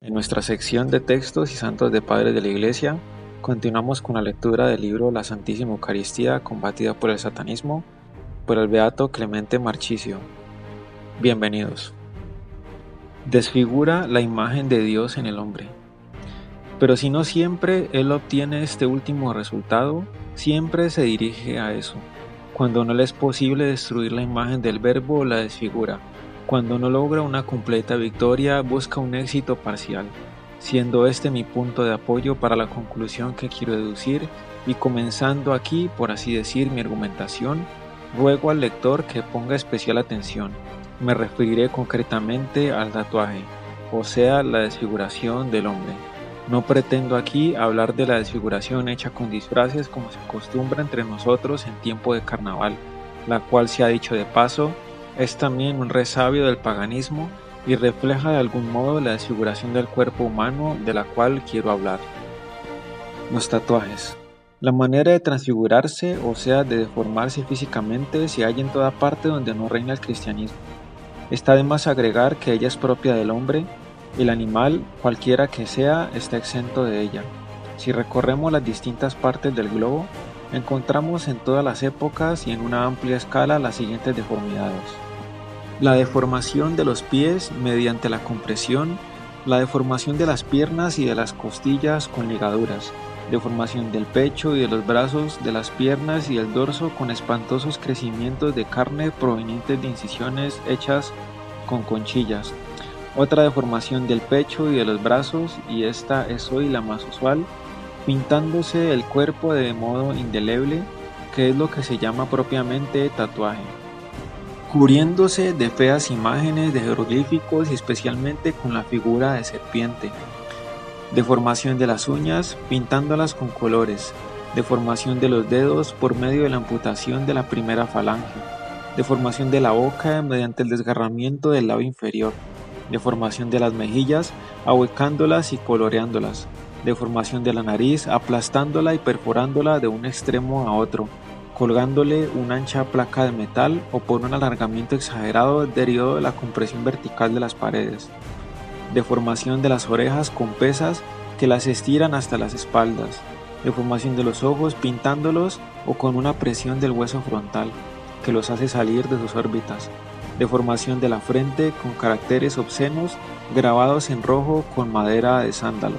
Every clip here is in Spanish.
En nuestra sección de textos y santos de padres de la Iglesia, continuamos con la lectura del libro La Santísima Eucaristía combatida por el satanismo por el beato Clemente Marchicio. Bienvenidos. Desfigura la imagen de Dios en el hombre. Pero si no siempre él obtiene este último resultado, siempre se dirige a eso. Cuando no le es posible destruir la imagen del verbo, la desfigura cuando no logra una completa victoria, busca un éxito parcial, siendo este mi punto de apoyo para la conclusión que quiero deducir y comenzando aquí, por así decir, mi argumentación, ruego al lector que ponga especial atención. Me referiré concretamente al tatuaje, o sea, la desfiguración del hombre. No pretendo aquí hablar de la desfiguración hecha con disfraces como se acostumbra entre nosotros en tiempo de carnaval, la cual se ha dicho de paso es también un resabio del paganismo y refleja de algún modo la desfiguración del cuerpo humano de la cual quiero hablar. Los tatuajes. La manera de transfigurarse, o sea, de deformarse físicamente, se halla en toda parte donde no reina el cristianismo. Está de más agregar que ella es propia del hombre, el animal, cualquiera que sea, está exento de ella. Si recorremos las distintas partes del globo, encontramos en todas las épocas y en una amplia escala las siguientes deformidades. La deformación de los pies mediante la compresión, la deformación de las piernas y de las costillas con ligaduras, deformación del pecho y de los brazos, de las piernas y del dorso con espantosos crecimientos de carne provenientes de incisiones hechas con conchillas. Otra deformación del pecho y de los brazos, y esta es hoy la más usual, pintándose el cuerpo de modo indeleble, que es lo que se llama propiamente tatuaje cubriéndose de feas imágenes de jeroglíficos y especialmente con la figura de serpiente. Deformación de las uñas, pintándolas con colores. Deformación de los dedos por medio de la amputación de la primera falange. Deformación de la boca mediante el desgarramiento del labio inferior. Deformación de las mejillas, ahuecándolas y coloreándolas. Deformación de la nariz, aplastándola y perforándola de un extremo a otro colgándole una ancha placa de metal o por un alargamiento exagerado derivado de la compresión vertical de las paredes. Deformación de las orejas con pesas que las estiran hasta las espaldas. Deformación de los ojos pintándolos o con una presión del hueso frontal que los hace salir de sus órbitas. Deformación de la frente con caracteres obscenos grabados en rojo con madera de sándalo.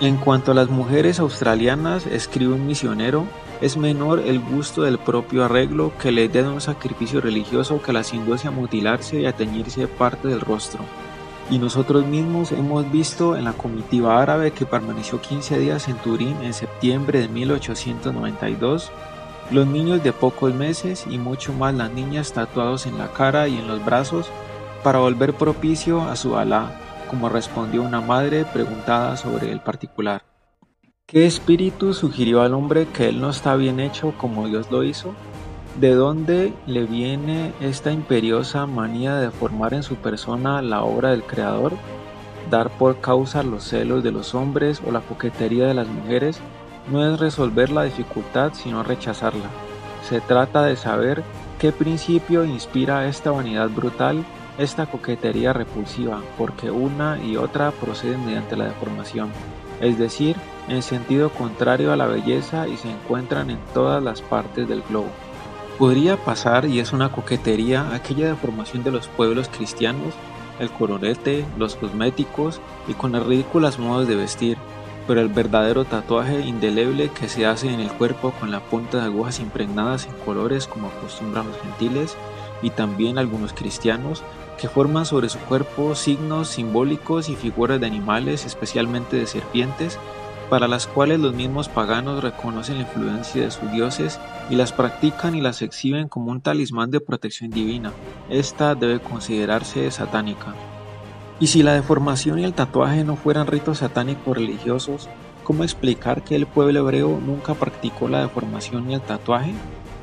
En cuanto a las mujeres australianas, escribe un misionero, es menor el gusto del propio arreglo que le idea de un sacrificio religioso que las induce a mutilarse y a teñirse parte del rostro. Y nosotros mismos hemos visto en la comitiva árabe que permaneció 15 días en Turín en septiembre de 1892, los niños de pocos meses y mucho más las niñas tatuados en la cara y en los brazos para volver propicio a su Alá, como respondió una madre preguntada sobre el particular. ¿Qué espíritu sugirió al hombre que él no está bien hecho como Dios lo hizo? ¿De dónde le viene esta imperiosa manía de formar en su persona la obra del Creador? Dar por causa los celos de los hombres o la coquetería de las mujeres no es resolver la dificultad sino rechazarla. Se trata de saber qué principio inspira esta vanidad brutal, esta coquetería repulsiva, porque una y otra proceden mediante la deformación es decir, en sentido contrario a la belleza y se encuentran en todas las partes del globo. Podría pasar, y es una coquetería, aquella deformación de los pueblos cristianos, el coronete, los cosméticos y con las ridículas modas de vestir, pero el verdadero tatuaje indeleble que se hace en el cuerpo con la punta de agujas impregnadas en colores como acostumbran los gentiles y también algunos cristianos, que forman sobre su cuerpo signos simbólicos y figuras de animales, especialmente de serpientes, para las cuales los mismos paganos reconocen la influencia de sus dioses y las practican y las exhiben como un talismán de protección divina. Esta debe considerarse satánica. Y si la deformación y el tatuaje no fueran ritos satánicos religiosos, ¿cómo explicar que el pueblo hebreo nunca practicó la deformación y el tatuaje?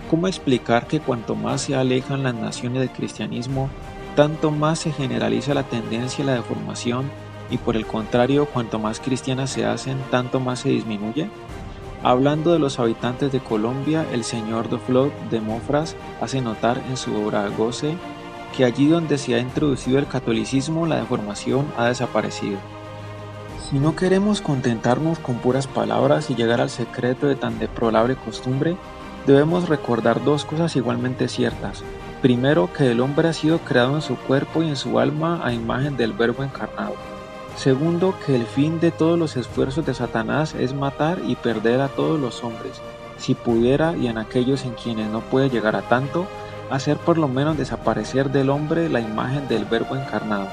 ¿Cómo explicar que cuanto más se alejan las naciones del cristianismo, tanto más se generaliza la tendencia a la deformación y por el contrario, cuanto más cristianas se hacen, tanto más se disminuye? Hablando de los habitantes de Colombia, el señor Doflot de Mofras hace notar en su obra Goce que allí donde se ha introducido el catolicismo la deformación ha desaparecido. Si no queremos contentarnos con puras palabras y llegar al secreto de tan deplorable costumbre, debemos recordar dos cosas igualmente ciertas. Primero, que el hombre ha sido creado en su cuerpo y en su alma a imagen del Verbo encarnado. Segundo, que el fin de todos los esfuerzos de Satanás es matar y perder a todos los hombres, si pudiera y en aquellos en quienes no puede llegar a tanto, hacer por lo menos desaparecer del hombre la imagen del Verbo encarnado.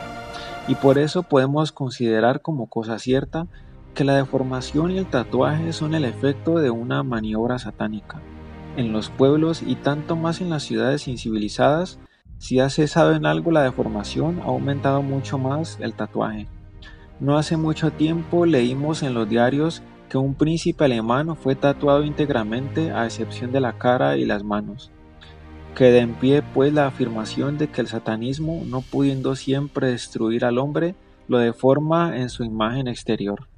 Y por eso podemos considerar como cosa cierta que la deformación y el tatuaje son el efecto de una maniobra satánica. En los pueblos y tanto más en las ciudades incivilizadas, si ha cesado en algo la deformación, ha aumentado mucho más el tatuaje. No hace mucho tiempo leímos en los diarios que un príncipe alemán fue tatuado íntegramente a excepción de la cara y las manos. Queda en pie pues la afirmación de que el satanismo, no pudiendo siempre destruir al hombre, lo deforma en su imagen exterior.